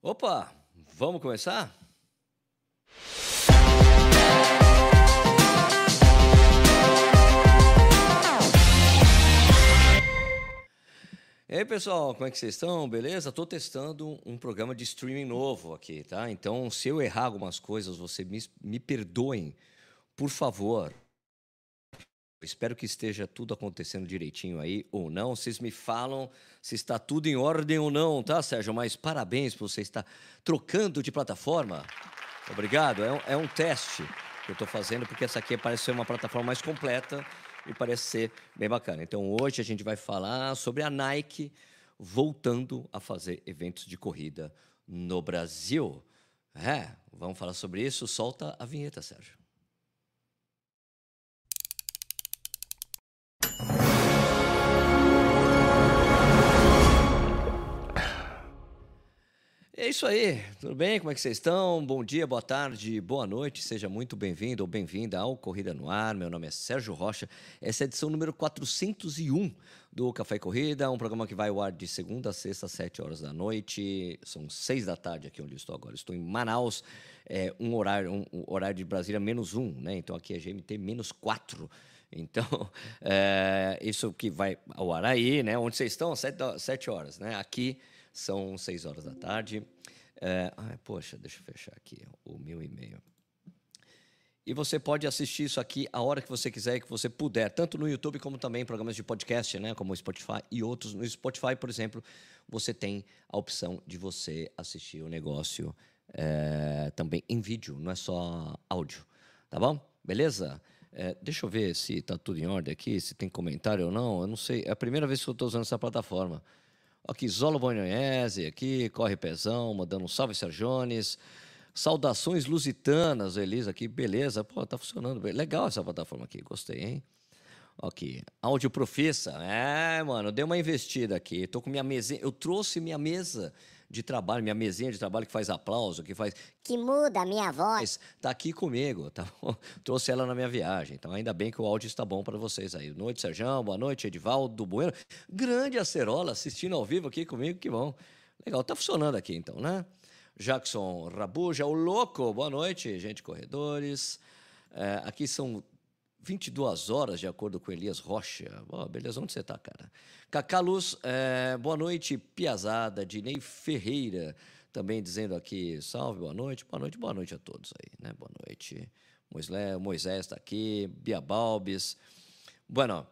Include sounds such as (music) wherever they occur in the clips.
Opa, vamos começar? E aí, pessoal, como é que vocês estão? Beleza? Estou testando um programa de streaming novo aqui, tá? Então, se eu errar algumas coisas, vocês me, me perdoem, por favor. Espero que esteja tudo acontecendo direitinho aí ou não. Vocês me falam se está tudo em ordem ou não, tá, Sérgio? Mas parabéns por você estar trocando de plataforma. Obrigado. É um, é um teste que eu estou fazendo, porque essa aqui parece ser uma plataforma mais completa e parece ser bem bacana. Então, hoje a gente vai falar sobre a Nike voltando a fazer eventos de corrida no Brasil. É, vamos falar sobre isso. Solta a vinheta, Sérgio. É isso aí, tudo bem? Como é que vocês estão? Bom dia, boa tarde, boa noite, seja muito bem-vindo ou bem-vinda ao Corrida no Ar. Meu nome é Sérgio Rocha, essa é a edição número 401 do Café e Corrida, um programa que vai ao ar de segunda a sexta, às 7 horas da noite. São seis da tarde aqui onde estou agora. Estou em Manaus, é, um, horário, um, um horário de Brasília menos um, né? Então aqui é GMT menos quatro. Então, (laughs) é, isso que vai ao ar aí, né? Onde vocês estão? Sete, sete horas, né? Aqui são seis horas da tarde. É, ai, poxa, deixa eu fechar aqui o meu e-mail. E você pode assistir isso aqui a hora que você quiser e que você puder, tanto no YouTube como também em programas de podcast, né, como o Spotify e outros. No Spotify, por exemplo, você tem a opção de você assistir o negócio é, também em vídeo, não é só áudio. Tá bom? Beleza? É, deixa eu ver se está tudo em ordem aqui, se tem comentário ou não. Eu não sei. É a primeira vez que eu estou usando essa plataforma. Aqui, Zolo Bolognese, aqui, Corre Pezão, mandando um salve, Sergiones. Saudações lusitanas, Elisa aqui, beleza. Pô, tá funcionando bem. Legal essa plataforma aqui, gostei, hein? Aqui, áudio profissa. É, mano, dei uma investida aqui. Tô com minha mesinha. Eu trouxe minha mesa de trabalho, minha mesinha de trabalho que faz aplauso, que faz. Que muda a minha voz. Tá aqui comigo, tá bom? (laughs) Trouxe ela na minha viagem. Então, ainda bem que o áudio está bom para vocês aí. Boa noite, Sérgio. Boa noite, Edivaldo Bueno. Grande acerola assistindo ao vivo aqui comigo, que bom. Legal, tá funcionando aqui então, né? Jackson Rabuja, o louco. Boa noite, gente corredores. É, aqui são 22 horas, de acordo com Elias Rocha. Oh, beleza, onde você está, cara? Cacá Luz, é, boa noite, Piazada, Dinei Ferreira, também dizendo aqui, salve, boa noite, boa noite, boa noite a todos aí, né? Boa noite. Moisés está aqui, Bia Balbis. Bueno,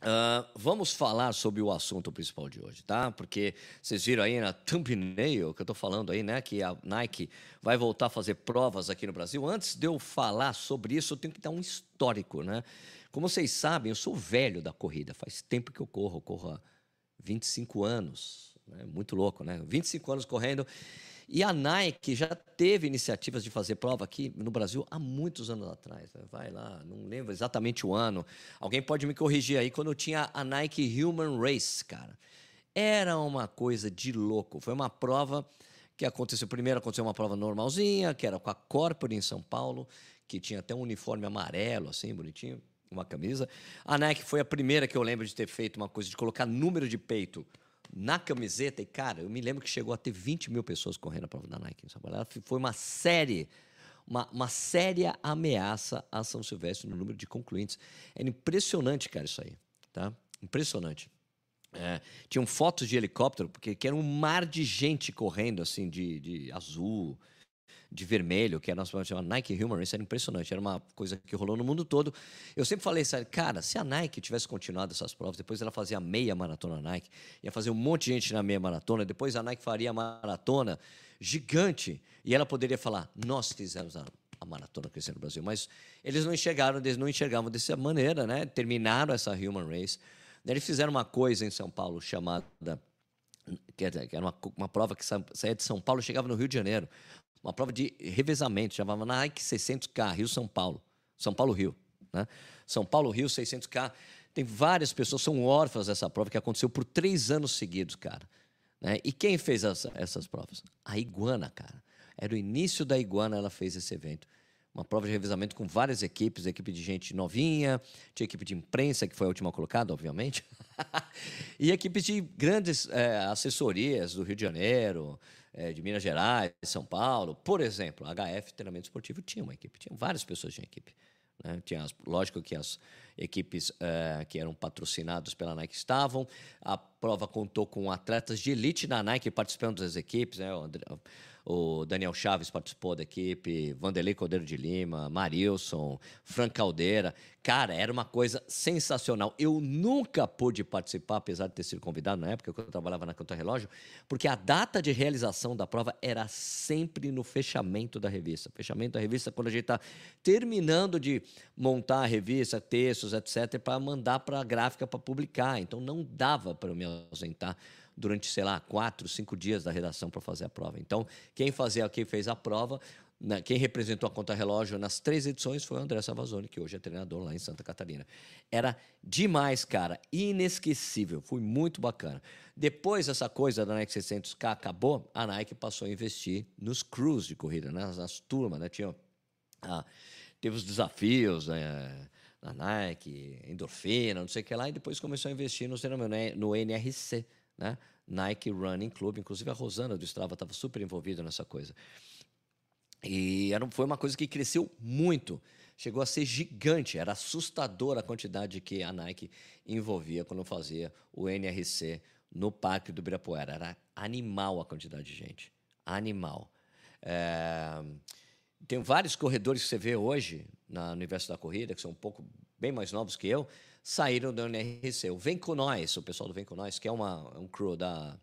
Uh, vamos falar sobre o assunto principal de hoje, tá? Porque vocês viram aí na thumbnail que eu estou falando aí, né? Que a Nike vai voltar a fazer provas aqui no Brasil. Antes de eu falar sobre isso, eu tenho que dar um histórico, né? Como vocês sabem, eu sou velho da corrida. Faz tempo que eu corro, eu corro há 25 anos. Né? Muito louco, né? 25 anos correndo. E a Nike já teve iniciativas de fazer prova aqui no Brasil há muitos anos atrás. Né? Vai lá, não lembro exatamente o ano. Alguém pode me corrigir aí, quando eu tinha a Nike Human Race, cara. Era uma coisa de louco. Foi uma prova que aconteceu. Primeiro aconteceu uma prova normalzinha, que era com a Corpore em São Paulo, que tinha até um uniforme amarelo, assim, bonitinho, uma camisa. A Nike foi a primeira que eu lembro de ter feito uma coisa de colocar número de peito na camiseta. E, cara, eu me lembro que chegou a ter 20 mil pessoas correndo a prova da Nike em São Paulo. Foi uma série, uma, uma séria ameaça a São Silvestre no número de concluintes. Era impressionante, cara, isso aí. Tá? Impressionante. É, tinham fotos de helicóptero, porque era um mar de gente correndo, assim, de, de azul, de vermelho, que era nosso chamava Nike Human isso era impressionante, era uma coisa que rolou no mundo todo. Eu sempre falei, sabe, cara, se a Nike tivesse continuado essas provas, depois ela fazia meia maratona Nike, ia fazer um monte de gente na meia maratona, depois a Nike faria a maratona gigante, e ela poderia falar, nós fizemos a, a maratona crescer no Brasil, mas eles não enxergaram, eles não enxergavam dessa maneira, né? Terminaram essa Human Race. Eles fizeram uma coisa em São Paulo chamada que era uma, uma prova que saía de São Paulo chegava no Rio de Janeiro uma prova de revezamento, chamava Nike 600K, Rio-São Paulo. São Paulo-Rio. Né? São Paulo-Rio, 600K. Tem várias pessoas, são órfãs dessa prova, que aconteceu por três anos seguidos, cara. Né? E quem fez essa, essas provas? A Iguana, cara. Era o início da Iguana, ela fez esse evento. Uma prova de revezamento com várias equipes, equipe de gente novinha, tinha equipe de imprensa, que foi a última colocada, obviamente. (laughs) e equipes de grandes é, assessorias do Rio de Janeiro, é, de Minas Gerais, São Paulo. Por exemplo, a HF Treinamento Esportivo tinha uma equipe, tinha várias pessoas de equipe. Né? Tinha as, lógico que as equipes é, que eram patrocinadas pela Nike estavam. A prova contou com atletas de elite da Nike participando das equipes. Né? O André, o Daniel Chaves participou da equipe, Vanderlei Cordeiro de Lima, Marilson, Frank Caldeira. Cara, era uma coisa sensacional. Eu nunca pude participar, apesar de ter sido convidado na época que eu trabalhava na Conta Relógio, porque a data de realização da prova era sempre no fechamento da revista. Fechamento da revista quando a gente está terminando de montar a revista, textos, etc., para mandar para a gráfica para publicar. Então não dava para eu me ausentar durante, sei lá, quatro, cinco dias da redação para fazer a prova. Então, quem fazia, quem fez a prova, né, quem representou a conta relógio nas três edições foi o André Savazone, que hoje é treinador lá em Santa Catarina. Era demais, cara, inesquecível, foi muito bacana. Depois essa coisa da Nike 600K acabou, a Nike passou a investir nos crews de corrida, né, nas, nas turmas, né, tinha, ah, teve os desafios, né, na Nike, endorfina, não sei o que lá, e depois começou a investir no, no NRC, né? Nike Running Club, inclusive a Rosana do Strava estava super envolvida nessa coisa. E era, foi uma coisa que cresceu muito, chegou a ser gigante, era assustadora a quantidade que a Nike envolvia quando fazia o NRC no Parque do Ibirapuera. Era animal a quantidade de gente, animal. É, tem vários corredores que você vê hoje na Universo da Corrida, que são um pouco bem mais novos que eu, saíram do NRC. O Vem Com Nós, o pessoal do Vem Com Nós, que é uma, um crew da,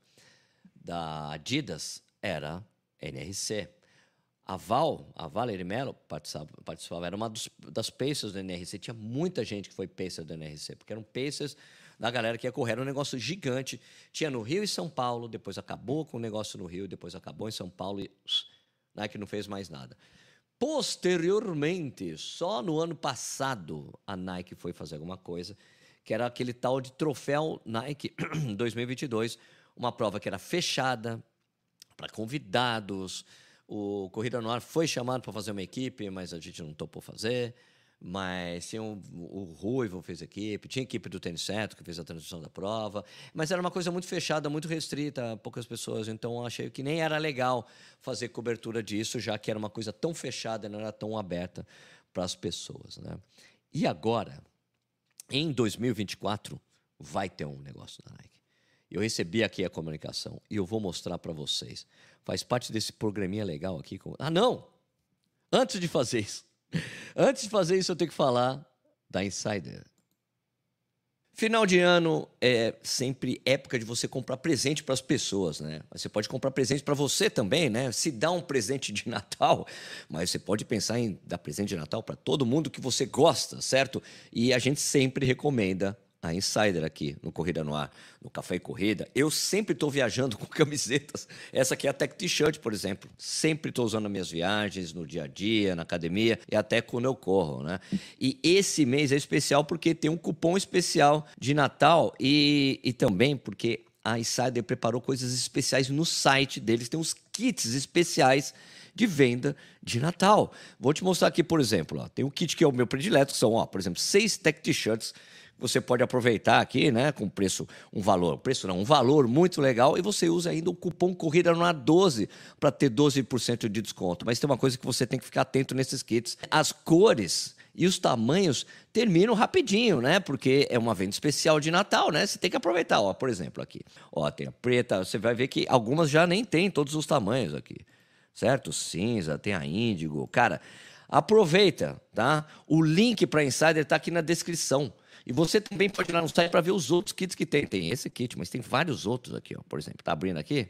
da Adidas, era NRC. A Val, a Valerie Mello participava, participava era uma dos, das Pacers do NRC. Tinha muita gente que foi Pacer do NRC, porque eram Pacers da galera que ia correr. Era um negócio gigante. Tinha no Rio e São Paulo, depois acabou com o negócio no Rio, depois acabou em São Paulo e Nike não fez mais nada. Posteriormente, só no ano passado, a Nike foi fazer alguma coisa, que era aquele tal de troféu Nike (clears throat) 2022, uma prova que era fechada para convidados. O Corrida no Ar foi chamado para fazer uma equipe, mas a gente não topou fazer mas tinha um, o Ruivo fez equipe, tinha equipe do Tênis Certo que fez a transmissão da prova, mas era uma coisa muito fechada, muito restrita, poucas pessoas, então achei que nem era legal fazer cobertura disso, já que era uma coisa tão fechada, não era tão aberta para as pessoas. Né? E agora, em 2024, vai ter um negócio da Nike. Eu recebi aqui a comunicação e eu vou mostrar para vocês. Faz parte desse programinha legal aqui. Com... Ah, não! Antes de fazer isso, Antes de fazer isso, eu tenho que falar da Insider. Final de ano é sempre época de você comprar presente para as pessoas, né? Você pode comprar presente para você também, né? Se dá um presente de Natal, mas você pode pensar em dar presente de Natal para todo mundo que você gosta, certo? E a gente sempre recomenda a Insider aqui no Corrida no Ar, no Café e Corrida. Eu sempre estou viajando com (laughs) camisetas. Essa aqui é a Tech T-shirt, por exemplo. Sempre estou usando nas minhas viagens, no dia a dia, na academia e até quando eu corro, né? E esse mês é especial porque tem um cupom especial de Natal e, e também porque a Insider preparou coisas especiais no site deles. Tem uns kits especiais de venda de Natal. Vou te mostrar aqui, por exemplo, ó, tem um kit que é o meu predileto, que são, ó, por exemplo, seis Tech T-shirts você pode aproveitar aqui, né, com preço, um valor, preço não, um valor muito legal e você usa ainda o cupom Corrida no A12 para ter 12% de desconto. Mas tem uma coisa que você tem que ficar atento nesses kits. As cores e os tamanhos terminam rapidinho, né? Porque é uma venda especial de Natal, né? Você tem que aproveitar, ó, por exemplo, aqui. Ó, tem a preta, você vai ver que algumas já nem tem todos os tamanhos aqui. Certo? Cinza, tem a índigo. Cara, aproveita, tá? O link para Insider está aqui na descrição. E você também pode ir lá no site para ver os outros kits que tem. Tem esse kit, mas tem vários outros aqui, ó. Por exemplo, tá abrindo aqui?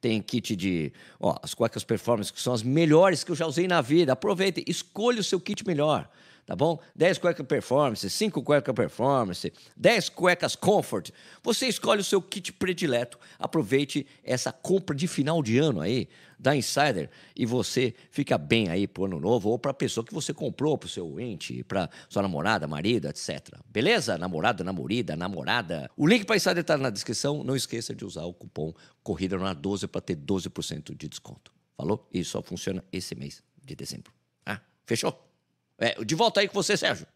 Tem kit de, ó, as cuecas performance, que são as melhores que eu já usei na vida. Aproveite, escolha o seu kit melhor tá bom? 10 cuecas performance, 5 cuecas performance, 10 cuecas comfort. Você escolhe o seu kit predileto. Aproveite essa compra de final de ano aí da Insider e você fica bem aí pro ano novo ou para pessoa que você comprou, pro seu ente, para sua namorada, marido, etc. Beleza? Namorada, namorida, namorada. O link para Insider tá na descrição. Não esqueça de usar o cupom Corrida na 12 para ter 12% de desconto. Falou? E só funciona esse mês de dezembro. Ah, fechou? É, de volta aí com você, Sérgio.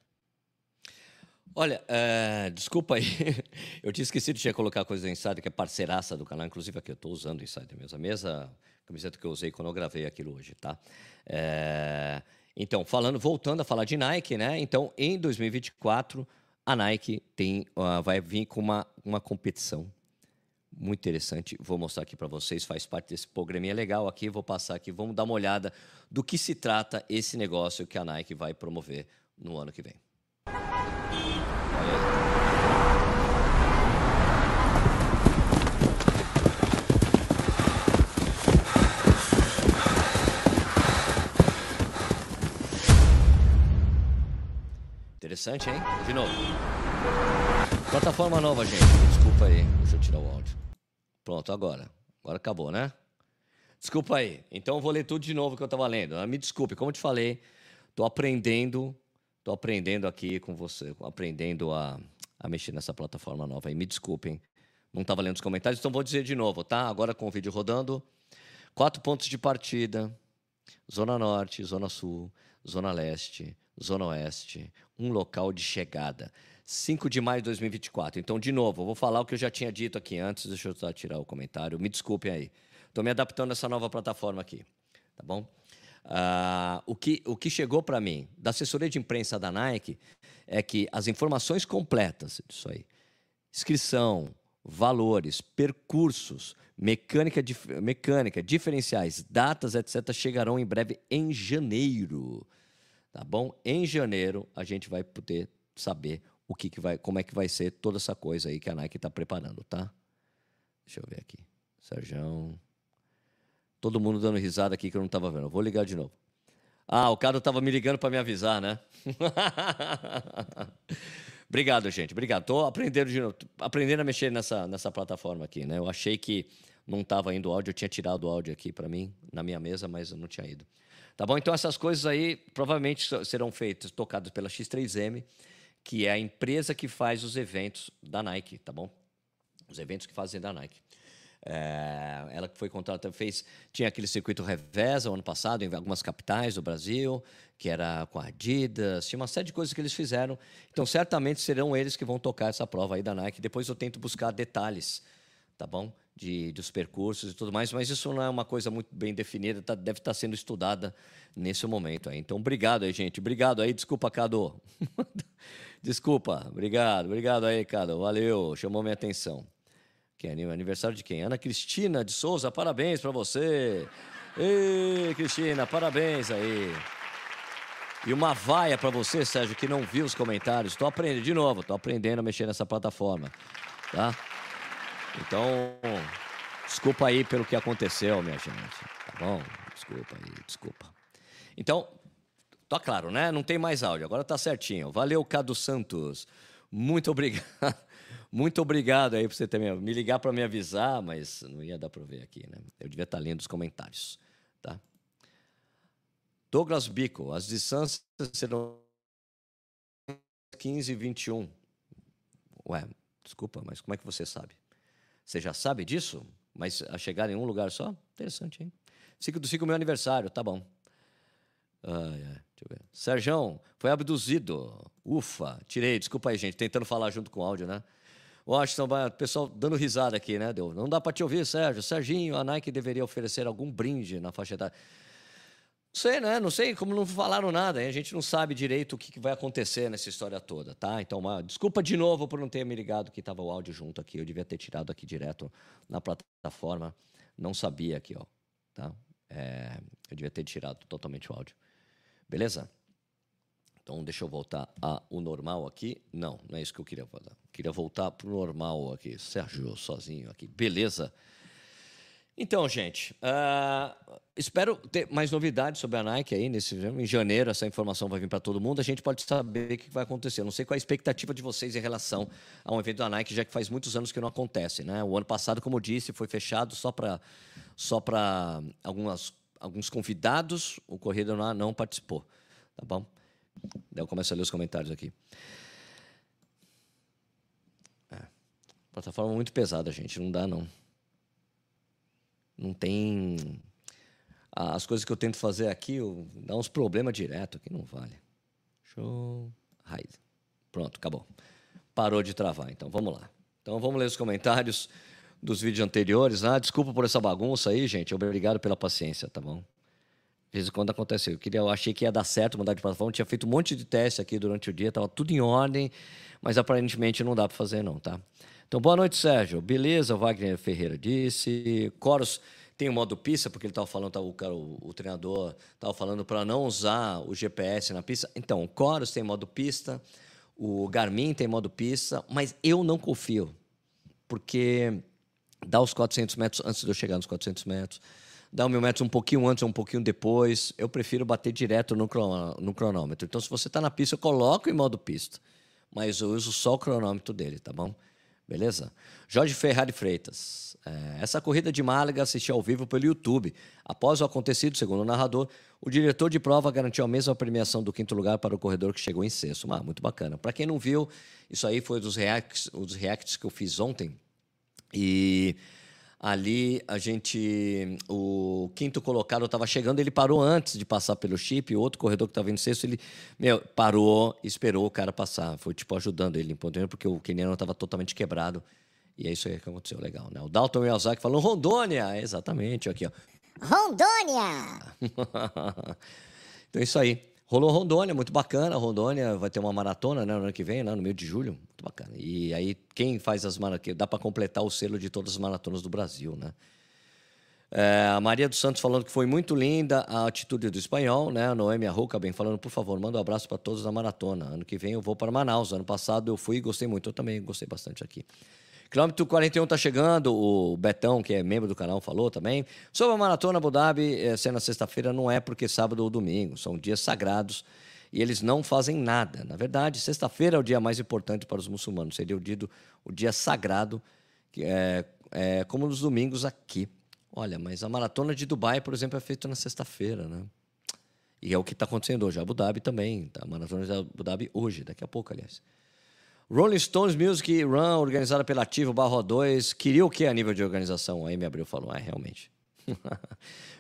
Olha, é, desculpa aí, (laughs) eu tinha esquecido de colocar a coisa do Insider, que é parceiraça do canal, inclusive aqui eu estou usando o Insider mesmo, a mesma camiseta que eu usei quando eu gravei aquilo hoje, tá? É, então, falando, voltando a falar de Nike, né? Então, em 2024, a Nike tem, uh, vai vir com uma, uma competição muito interessante. Vou mostrar aqui para vocês, faz parte desse programinha legal aqui. Vou passar aqui, vamos dar uma olhada do que se trata esse negócio que a Nike vai promover no ano que vem. Interessante, hein? De novo. Plataforma nova, gente. Desculpa aí. Deixa eu tirar o áudio. Pronto, agora. Agora acabou, né? Desculpa aí. Então eu vou ler tudo de novo que eu estava lendo. Ah, me desculpe, como eu te falei, estou aprendendo Estou aprendendo aqui com você, aprendendo a, a mexer nessa plataforma nova. me desculpem, não estava lendo os comentários, então vou dizer de novo, tá? Agora com o vídeo rodando. Quatro pontos de partida: Zona Norte, Zona Sul, Zona Leste, Zona Oeste. Um local de chegada. 5 de maio de 2024. Então, de novo, eu vou falar o que eu já tinha dito aqui antes. Deixa eu tirar o comentário. Me desculpem aí. Estou me adaptando a essa nova plataforma aqui. Tá bom? Uh, o, que, o que chegou para mim da assessoria de imprensa da Nike é que as informações completas disso aí, inscrição, valores, percursos, mecânica, dif mecânica, diferenciais, datas, etc., chegarão em breve em janeiro. Tá bom? Em janeiro a gente vai poder saber o que, que vai, como é que vai ser toda essa coisa aí que a Nike está preparando, tá? Deixa eu ver aqui. Sérgio. Todo mundo dando risada aqui que eu não estava vendo. vou ligar de novo. Ah, o cara estava me ligando para me avisar, né? (laughs) Obrigado, gente. Obrigado. Estou aprendendo, de novo, aprendendo a mexer nessa, nessa plataforma aqui, né? Eu achei que não estava indo áudio, eu tinha tirado o áudio aqui para mim, na minha mesa, mas eu não tinha ido. Tá bom? Então, essas coisas aí provavelmente serão feitas, tocadas pela X3M, que é a empresa que faz os eventos da Nike, tá bom? Os eventos que fazem da Nike. É, ela que foi contratada, fez, tinha aquele circuito Revesa o ano passado, em algumas capitais do Brasil, que era com a Adidas, tinha uma série de coisas que eles fizeram. Então, certamente serão eles que vão tocar essa prova aí da Nike. Depois eu tento buscar detalhes, tá bom? De, dos percursos e tudo mais, mas isso não é uma coisa muito bem definida, tá, deve estar tá sendo estudada nesse momento aí. Então, obrigado aí, gente. Obrigado aí, desculpa, Cado. (laughs) desculpa, obrigado, obrigado aí, Cado. Valeu, chamou minha atenção. Que é aniversário de quem? Ana Cristina de Souza, parabéns para você. Ei, Cristina, parabéns aí. E uma vaia para você, Sérgio, que não viu os comentários. Estou aprendendo de novo, estou aprendendo a mexer nessa plataforma, tá? Então, desculpa aí pelo que aconteceu, minha gente. Tá bom? Desculpa aí, desculpa. Então, tá claro, né? Não tem mais áudio, agora tá certinho. Valeu, Cado Santos. Muito obrigado. (laughs) Muito obrigado aí por você ter me ligar para me avisar, mas não ia dar para ver aqui, né? Eu devia estar tá lendo os comentários, tá? Douglas Bico, as distâncias serão 15 e 21. Ué, desculpa, mas como é que você sabe? Você já sabe disso? Mas a chegar em um lugar só? Interessante, hein? Ciclo do ciclo meu aniversário, tá bom. Ai, ai, deixa eu ver. Serjão, foi abduzido. Ufa, tirei, desculpa aí, gente, tentando falar junto com o áudio, né? Washington, o pessoal dando risada aqui, né? Deu, não dá para te ouvir, Sérgio. Serginho, a Nike deveria oferecer algum brinde na faixa etária. Sei, né? Não sei, como não falaram nada, a gente não sabe direito o que vai acontecer nessa história toda, tá? Então, uma, desculpa de novo por não ter me ligado que estava o áudio junto aqui. Eu devia ter tirado aqui direto na plataforma. Não sabia aqui, ó. Tá? É, eu devia ter tirado totalmente o áudio. Beleza? Então, deixa eu voltar ao normal aqui. Não, não é isso que eu queria falar. Queria voltar para o normal aqui. Sérgio, sozinho aqui. Beleza? Então, gente, uh, espero ter mais novidades sobre a Nike aí nesse em janeiro. Essa informação vai vir para todo mundo. A gente pode saber o que vai acontecer. Não sei qual é a expectativa de vocês em relação a um evento da Nike, já que faz muitos anos que não acontece. Né? O ano passado, como eu disse, foi fechado só para só algumas alguns convidados. O Corrida não, não participou. Tá bom? Daí eu começo a ler os comentários aqui. É. Plataforma muito pesada, gente. Não dá, não. Não tem. As coisas que eu tento fazer aqui, eu... dá uns problemas direto aqui, não vale. Show. Raid. Pronto, acabou. Parou de travar. Então vamos lá. Então vamos ler os comentários dos vídeos anteriores. Ah, desculpa por essa bagunça aí, gente. Obrigado pela paciência, tá bom? De vez em quando acontece. Eu, queria, eu achei que ia dar certo mudar de plataforma. tinha feito um monte de teste aqui durante o dia, estava tudo em ordem, mas aparentemente não dá para fazer, não, tá? Então, boa noite, Sérgio. Beleza, Wagner Ferreira disse. Coros tem o modo pista, porque ele estava falando, tá, o, cara, o, o treinador estava falando para não usar o GPS na pista. Então, o Coros tem modo pista, o Garmin tem modo pista, mas eu não confio, porque dá os 400 metros antes de eu chegar nos 400 metros, dá o mil metros um pouquinho antes ou um pouquinho depois. Eu prefiro bater direto no, no cronômetro. Então, se você está na pista, eu coloco em modo pista, mas eu uso só o cronômetro dele, tá bom? Beleza? Jorge Ferrari Freitas. É, essa corrida de Málaga assisti ao vivo pelo YouTube. Após o acontecido, segundo o narrador, o diretor de prova garantiu a mesma premiação do quinto lugar para o corredor que chegou em sexto. Ah, muito bacana. Para quem não viu, isso aí foi dos reacts, os reacts que eu fiz ontem. E Ali a gente. O quinto colocado estava chegando, ele parou antes de passar pelo chip. O outro corredor que estava em sexto, ele meu, parou, esperou o cara passar. Foi tipo ajudando ele, porque o Keniano estava totalmente quebrado. E é isso aí que aconteceu legal, né? O Dalton Miyazaki falou Rondônia! Exatamente, aqui, ó. Rondônia! (laughs) então é isso aí. Rolou Rondônia, muito bacana. Rondônia vai ter uma maratona né, no ano que vem, né, no meio de julho. Muito bacana. E aí, quem faz as maratonas? Dá para completar o selo de todas as maratonas do Brasil, né? É, a Maria dos Santos falando que foi muito linda a atitude do espanhol, né? A Noemi Arroca bem falando, por favor, manda um abraço para todos da maratona. Ano que vem eu vou para Manaus. Ano passado eu fui e gostei muito. Eu também gostei bastante aqui. Quilômetro 41 está chegando, o Betão, que é membro do canal, falou também. Sobre a Maratona Abu Dhabi, é, sendo na sexta-feira, não é porque é sábado ou domingo, são dias sagrados e eles não fazem nada. Na verdade, sexta-feira é o dia mais importante para os muçulmanos, seria o dia, o dia sagrado, que é, é como nos domingos aqui. Olha, mas a Maratona de Dubai, por exemplo, é feita na sexta-feira, né? E é o que está acontecendo hoje. A Abu Dhabi também, tá? a Maratona de Abu Dhabi hoje, daqui a pouco, aliás. Rolling Stones Music Run, organizada pela Ativo Barro 2, queria o que a nível de organização? Aí me abriu e falou, ah, realmente. (laughs)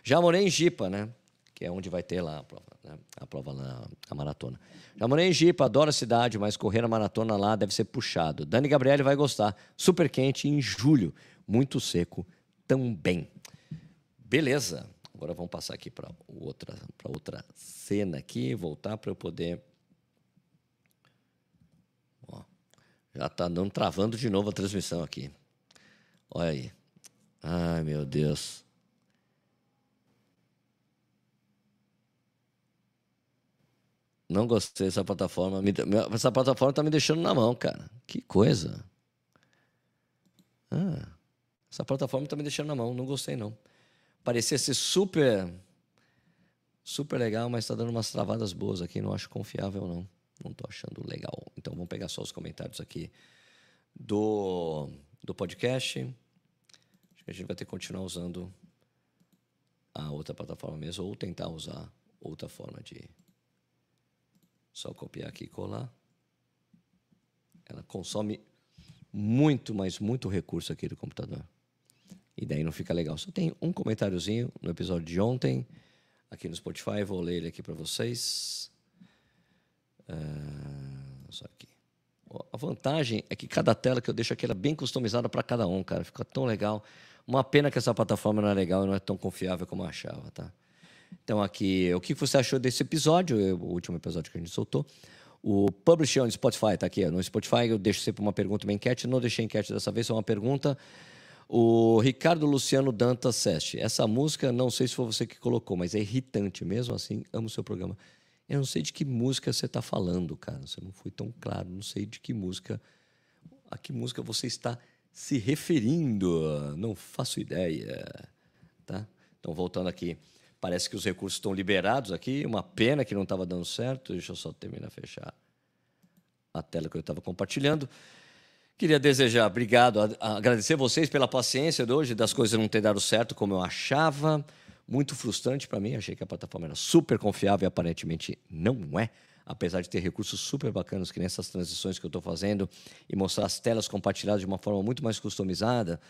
Já morei em Jipa, né? Que é onde vai ter lá a prova, né? a prova lá, a maratona. Já morei em Jipa, adoro a cidade, mas correr a maratona lá deve ser puxado. Dani Gabriele vai gostar. Super quente em julho, muito seco também. Beleza. Agora vamos passar aqui para outra, outra cena aqui, voltar para eu poder Já está dando travando de novo a transmissão aqui. Olha aí. Ai, meu Deus. Não gostei dessa plataforma. Essa plataforma está me deixando na mão, cara. Que coisa. Ah, essa plataforma está me deixando na mão. Não gostei, não. Parecia ser super, super legal, mas está dando umas travadas boas aqui. Não acho confiável, não. Não estou achando legal. Então vamos pegar só os comentários aqui do, do podcast. Acho que a gente vai ter que continuar usando a outra plataforma mesmo, ou tentar usar outra forma de só copiar aqui e colar. Ela consome muito, mas muito recurso aqui do computador. E daí não fica legal. Só tem um comentáriozinho no episódio de ontem, aqui no Spotify. Vou ler ele aqui para vocês. Uh, só aqui. A vantagem é que cada tela que eu deixo aqui é bem customizada para cada um, cara. Fica tão legal. Uma pena que essa plataforma não é legal e não é tão confiável como eu achava, tá? Então aqui, o que você achou desse episódio? O último episódio que a gente soltou. O Publish no Spotify tá aqui. No Spotify eu deixo sempre uma pergunta, uma enquete. Não deixei enquete dessa vez, só uma pergunta. O Ricardo Luciano Dantas Seste. Essa música, não sei se foi você que colocou, mas é irritante mesmo assim. Amo o seu programa. Eu não sei de que música você está falando, cara. Você não foi tão claro. Não sei de que música. A que música você está se referindo? Não faço ideia. Tá? Então, voltando aqui. Parece que os recursos estão liberados aqui. Uma pena que não estava dando certo. Deixa eu só terminar fechar a tela que eu estava compartilhando. Queria desejar, obrigado, agradecer vocês pela paciência de hoje, das coisas não terem dado certo como eu achava muito frustrante para mim. Achei que a plataforma era super confiável e aparentemente não é. Apesar de ter recursos super bacanas, que nessas transições que eu estou fazendo e mostrar as telas compartilhadas de uma forma muito mais customizada,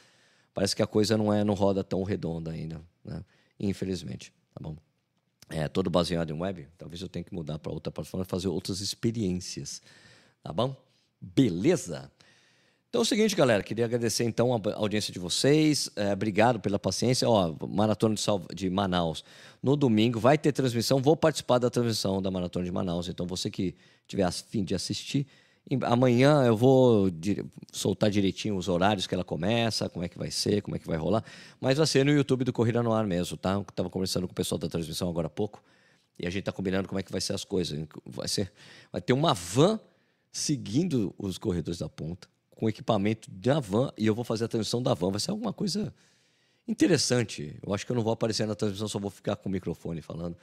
parece que a coisa não é não roda tão redonda ainda, né? Infelizmente, tá bom? É todo baseado em web. Talvez eu tenha que mudar para outra plataforma, fazer outras experiências Tá bom? Beleza? Então é o seguinte, galera, queria agradecer então a audiência de vocês. É, obrigado pela paciência. Ó, Maratona de, Sal... de Manaus. No domingo vai ter transmissão. Vou participar da transmissão da Maratona de Manaus. Então, você que tiver a fim de assistir, amanhã eu vou soltar direitinho os horários que ela começa, como é que vai ser, como é que vai rolar. Mas vai ser no YouTube do Corrida no Ar mesmo, tá? Eu tava conversando com o pessoal da transmissão agora há pouco. E a gente está combinando como é que vai ser as coisas. Vai, ser, vai ter uma van seguindo os corredores da ponta com equipamento da van e eu vou fazer a transmissão da van. Vai ser alguma coisa interessante. Eu acho que eu não vou aparecer na transmissão, só vou ficar com o microfone falando.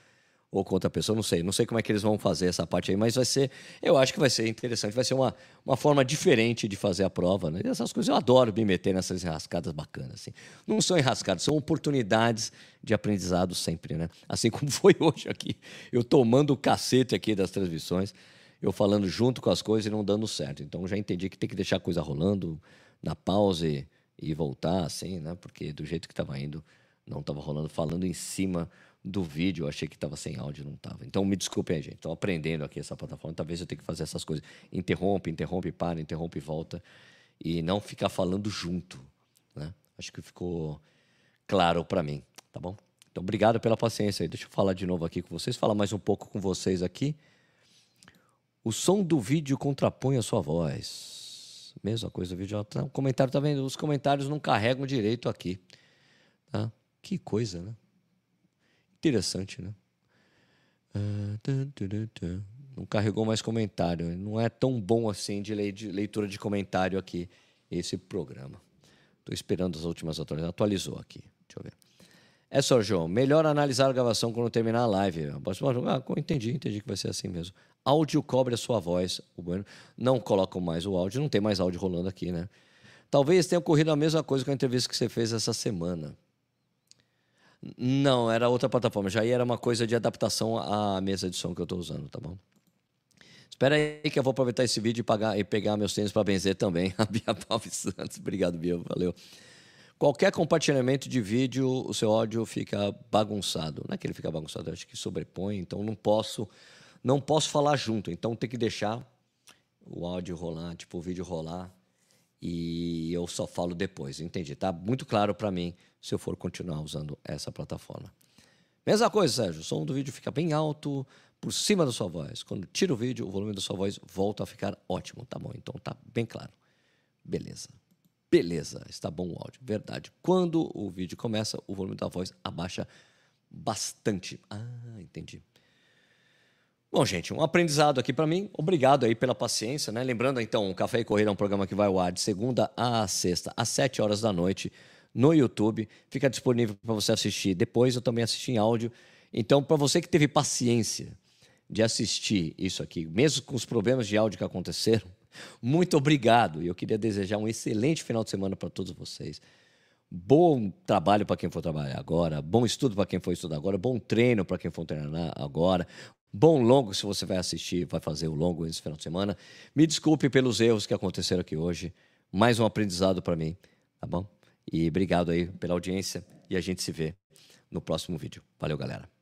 Ou com outra pessoa, não sei. Não sei como é que eles vão fazer essa parte aí, mas vai ser. Eu acho que vai ser interessante. Vai ser uma, uma forma diferente de fazer a prova. Né? E essas coisas eu adoro me meter nessas enrascadas bacanas. Assim. Não são enrascadas, são oportunidades de aprendizado sempre, né? Assim (laughs) como foi hoje aqui. Eu tomando o cacete aqui das transmissões eu falando junto com as coisas e não dando certo. Então já entendi que tem que deixar a coisa rolando na pause e voltar assim, né? Porque do jeito que estava indo, não estava rolando, falando em cima do vídeo, eu achei que estava sem áudio, não estava. Então me desculpem, gente. Estou aprendendo aqui essa plataforma. Talvez eu tenha que fazer essas coisas. Interrompe, interrompe, para, interrompe volta. E não ficar falando junto. Né? Acho que ficou claro para mim, tá bom? Então, obrigado pela paciência aí. Deixa eu falar de novo aqui com vocês, falar mais um pouco com vocês aqui. O som do vídeo contrapõe a sua voz. Mesma coisa, o vídeo. O comentário tá vendo? Os comentários não carregam direito aqui. Tá? Que coisa, né? Interessante, né? Não carregou mais comentário. Não é tão bom assim de leitura de comentário aqui, esse programa. Estou esperando as últimas atualizações. Atualizou aqui. Deixa eu ver. É só, João. Melhor analisar a gravação quando terminar a live. Ah, entendi, entendi que vai ser assim mesmo. Áudio cobre a sua voz. O bueno. Não colocam mais o áudio, não tem mais áudio rolando aqui, né? Talvez tenha ocorrido a mesma coisa com a entrevista que você fez essa semana. Não, era outra plataforma. Já era uma coisa de adaptação à mesa de som que eu estou usando, tá bom? Espera aí que eu vou aproveitar esse vídeo e, pagar, e pegar meus tênis para benzer também. (laughs) A Bia Palves Santos. Obrigado, Bia. Valeu. Qualquer compartilhamento de vídeo, o seu áudio fica bagunçado. Não é que ele fica bagunçado, eu acho que sobrepõe, então não posso não posso falar junto, então tem que deixar o áudio rolar, tipo o vídeo rolar e eu só falo depois, entendi? Tá muito claro para mim se eu for continuar usando essa plataforma. Mesma coisa, Sérgio, o som do vídeo fica bem alto por cima da sua voz. Quando tira o vídeo, o volume da sua voz volta a ficar ótimo, tá bom? Então tá bem claro. Beleza. Beleza, está bom o áudio, verdade. Quando o vídeo começa, o volume da voz abaixa bastante. Ah, entendi. Bom, gente, um aprendizado aqui para mim. Obrigado aí pela paciência, né? Lembrando, então, o Café e Corrida é um programa que vai ao ar de segunda a sexta, às sete horas da noite, no YouTube. Fica disponível para você assistir. Depois eu também assisti em áudio. Então, para você que teve paciência de assistir isso aqui, mesmo com os problemas de áudio que aconteceram, muito obrigado. E eu queria desejar um excelente final de semana para todos vocês. Bom trabalho para quem for trabalhar agora, bom estudo para quem for estudar agora, bom treino para quem for treinar agora, bom longo se você vai assistir, vai fazer o longo esse final de semana. Me desculpe pelos erros que aconteceram aqui hoje, mais um aprendizado para mim, tá bom? E obrigado aí pela audiência e a gente se vê no próximo vídeo. Valeu, galera.